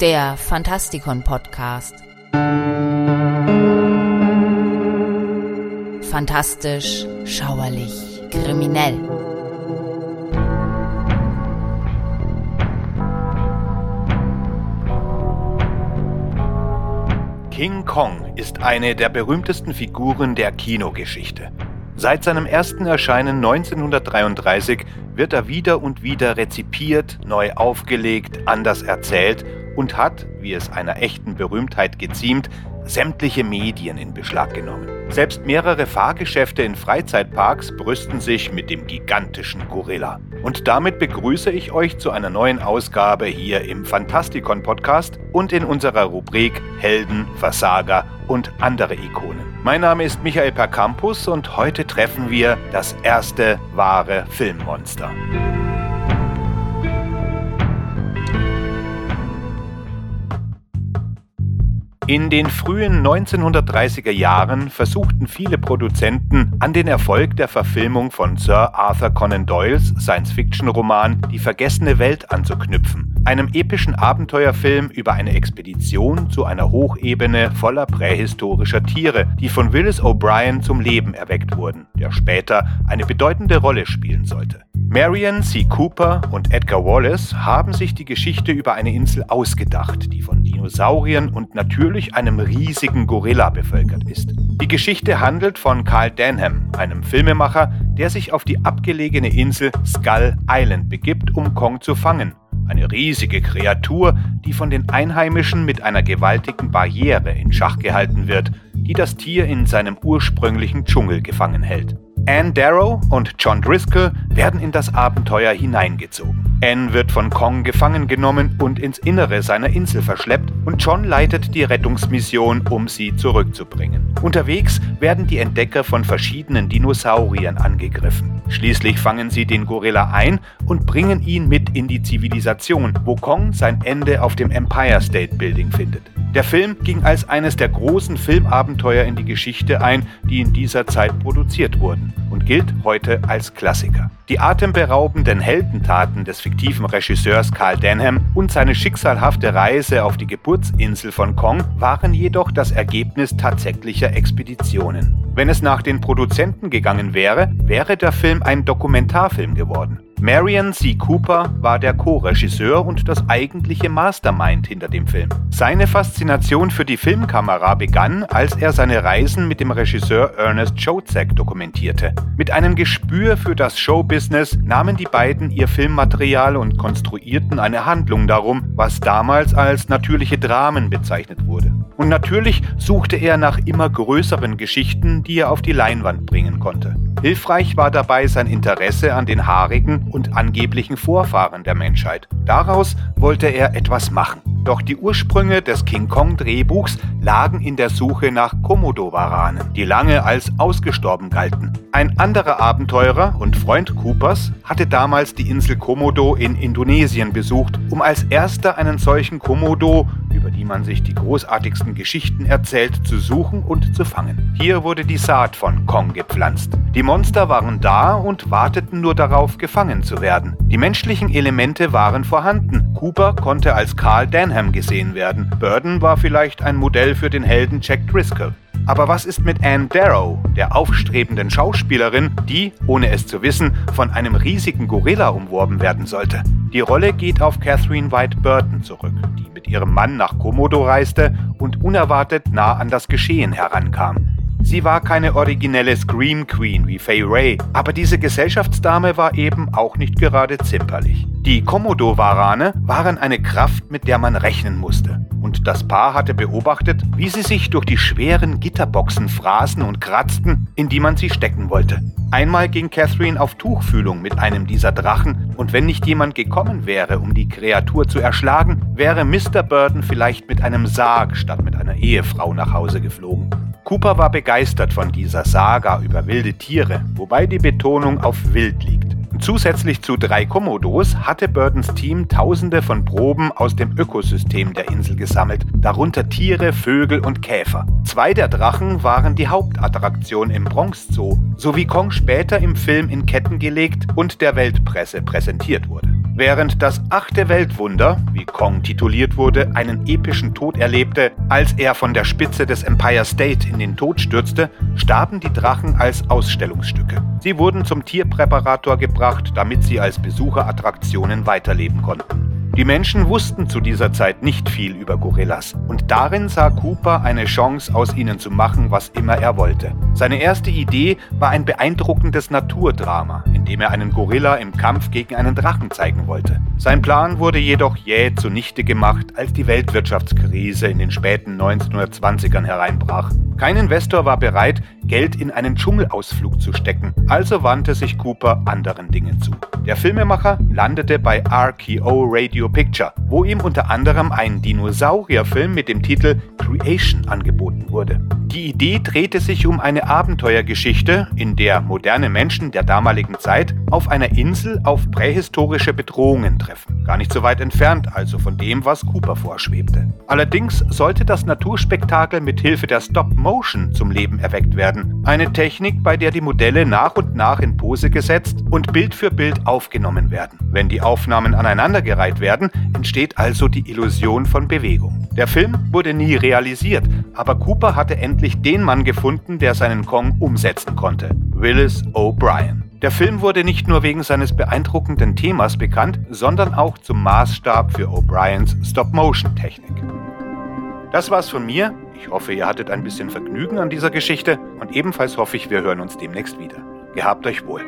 der Fantastikon Podcast. Fantastisch, schauerlich, kriminell. King Kong ist eine der berühmtesten Figuren der Kinogeschichte. Seit seinem ersten Erscheinen 1933 wird er wieder und wieder rezipiert, neu aufgelegt, anders erzählt und hat, wie es einer echten Berühmtheit geziemt, sämtliche Medien in Beschlag genommen. Selbst mehrere Fahrgeschäfte in Freizeitparks brüsten sich mit dem gigantischen Gorilla. Und damit begrüße ich euch zu einer neuen Ausgabe hier im Fantastikon Podcast und in unserer Rubrik Helden, Versager und andere Ikonen. Mein Name ist Michael Percampus und heute treffen wir das erste wahre Filmmonster. In den frühen 1930er Jahren versuchten viele Produzenten, an den Erfolg der Verfilmung von Sir Arthur Conan Doyles Science-Fiction-Roman Die vergessene Welt anzuknüpfen, einem epischen Abenteuerfilm über eine Expedition zu einer Hochebene voller prähistorischer Tiere, die von Willis O'Brien zum Leben erweckt wurden, der später eine bedeutende Rolle spielen sollte. Marion C. Cooper und Edgar Wallace haben sich die Geschichte über eine Insel ausgedacht, die von Dinosauriern und natürlich einem riesigen Gorilla bevölkert ist. Die Geschichte handelt von Carl Denham, einem Filmemacher, der sich auf die abgelegene Insel Skull Island begibt, um Kong zu fangen. Eine riesige Kreatur, die von den Einheimischen mit einer gewaltigen Barriere in Schach gehalten wird, die das Tier in seinem ursprünglichen Dschungel gefangen hält. Anne Darrow und John Driscoll werden in das Abenteuer hineingezogen. Anne wird von Kong gefangen genommen und ins Innere seiner Insel verschleppt und John leitet die Rettungsmission, um sie zurückzubringen. Unterwegs werden die Entdecker von verschiedenen Dinosauriern angegriffen. Schließlich fangen sie den Gorilla ein und bringen ihn mit in die Zivilisation, wo Kong sein Ende auf dem Empire State Building findet. Der Film ging als eines der großen Filmabenteuer in die Geschichte ein, die in dieser Zeit produziert wurden und gilt heute als Klassiker. Die atemberaubenden Heldentaten des fiktiven Regisseurs Carl Denham und seine schicksalhafte Reise auf die Geburtsinsel von Kong waren jedoch das Ergebnis tatsächlicher Expeditionen. Wenn es nach den Produzenten gegangen wäre, wäre der Film ein Dokumentarfilm geworden. Marion C. Cooper war der Co-Regisseur und das eigentliche Mastermind hinter dem Film. Seine Faszination für die Filmkamera begann, als er seine Reisen mit dem Regisseur Ernest Chodzak dokumentierte. Mit einem Gespür für das Showbusiness nahmen die beiden ihr Filmmaterial und konstruierten eine Handlung darum, was damals als natürliche Dramen bezeichnet wurde. Und natürlich suchte er nach immer größeren Geschichten, die er auf die Leinwand bringen konnte. Hilfreich war dabei sein Interesse an den haarigen und angeblichen Vorfahren der Menschheit. Daraus wollte er etwas machen. Doch die Ursprünge des King Kong Drehbuchs lagen in der Suche nach Komodo-Waranen, die lange als ausgestorben galten. Ein anderer Abenteurer und Freund Coopers hatte damals die Insel Komodo in Indonesien besucht, um als erster einen solchen Komodo über die man sich die großartigsten Geschichten erzählt, zu suchen und zu fangen. Hier wurde die Saat von Kong gepflanzt. Die Monster waren da und warteten nur darauf, gefangen zu werden. Die menschlichen Elemente waren vorhanden. Cooper konnte als Carl Denham gesehen werden. Burden war vielleicht ein Modell für den Helden Jack Driscoll. Aber was ist mit Anne Darrow, der aufstrebenden Schauspielerin, die, ohne es zu wissen, von einem riesigen Gorilla umworben werden sollte? Die Rolle geht auf Catherine White Burton zurück, die mit ihrem Mann nach Komodo reiste und unerwartet nah an das Geschehen herankam. Sie war keine originelle Scream Queen wie Fay Ray, aber diese Gesellschaftsdame war eben auch nicht gerade zimperlich. Die Komodo-Warane waren eine Kraft, mit der man rechnen musste. Und das Paar hatte beobachtet, wie sie sich durch die schweren Gitterboxen fraßen und kratzten, in die man sie stecken wollte. Einmal ging Catherine auf Tuchfühlung mit einem dieser Drachen, und wenn nicht jemand gekommen wäre, um die Kreatur zu erschlagen, wäre Mr. Burton vielleicht mit einem Sarg statt mit einer Ehefrau nach Hause geflogen. Cooper war begeistert von dieser Saga über wilde Tiere, wobei die Betonung auf wild liegt. Zusätzlich zu drei Komodos hatte Burtons Team tausende von Proben aus dem Ökosystem der Insel gesammelt, darunter Tiere, Vögel und Käfer. Zwei der Drachen waren die Hauptattraktion im Bronx Zoo, sowie Kong später im Film in Ketten gelegt und der Weltpresse präsentiert wurde. Während das achte Weltwunder, wie Kong tituliert wurde, einen epischen Tod erlebte, als er von der Spitze des Empire State in den Tod stürzte, starben die Drachen als Ausstellungsstücke. Sie wurden zum Tierpräparator gebracht, damit sie als Besucherattraktionen weiterleben konnten. Die Menschen wussten zu dieser Zeit nicht viel über Gorillas und darin sah Cooper eine Chance, aus ihnen zu machen, was immer er wollte. Seine erste Idee war ein beeindruckendes Naturdrama, in dem er einen Gorilla im Kampf gegen einen Drachen zeigen wollte. Sein Plan wurde jedoch jäh zunichte gemacht, als die Weltwirtschaftskrise in den späten 1920ern hereinbrach. Kein Investor war bereit, Geld in einen Dschungelausflug zu stecken, also wandte sich Cooper anderen Dingen zu. Der Filmemacher landete bei RKO Radio Picture, wo ihm unter anderem ein Dinosaurierfilm mit dem Titel Creation angeboten wurde. Die Idee drehte sich um eine Abenteuergeschichte, in der moderne Menschen der damaligen Zeit auf einer Insel auf prähistorische Bedrohungen treffen. Gar nicht so weit entfernt also von dem, was Cooper vorschwebte. Allerdings sollte das Naturspektakel mit Hilfe der Stop-Motion zum Leben erweckt werden. Eine Technik, bei der die Modelle nach und nach in Pose gesetzt und Bild für Bild aufgenommen werden. Wenn die Aufnahmen aneinandergereiht werden, entsteht also die Illusion von Bewegung. Der Film wurde nie realisiert, aber Cooper hatte endlich den Mann gefunden, der seinen Kong umsetzen konnte. Willis O'Brien. Der Film wurde nicht nur wegen seines beeindruckenden Themas bekannt, sondern auch zum Maßstab für O'Briens Stop-Motion-Technik. Das war's von mir. Ich hoffe, ihr hattet ein bisschen Vergnügen an dieser Geschichte und ebenfalls hoffe ich, wir hören uns demnächst wieder. Gehabt euch wohl.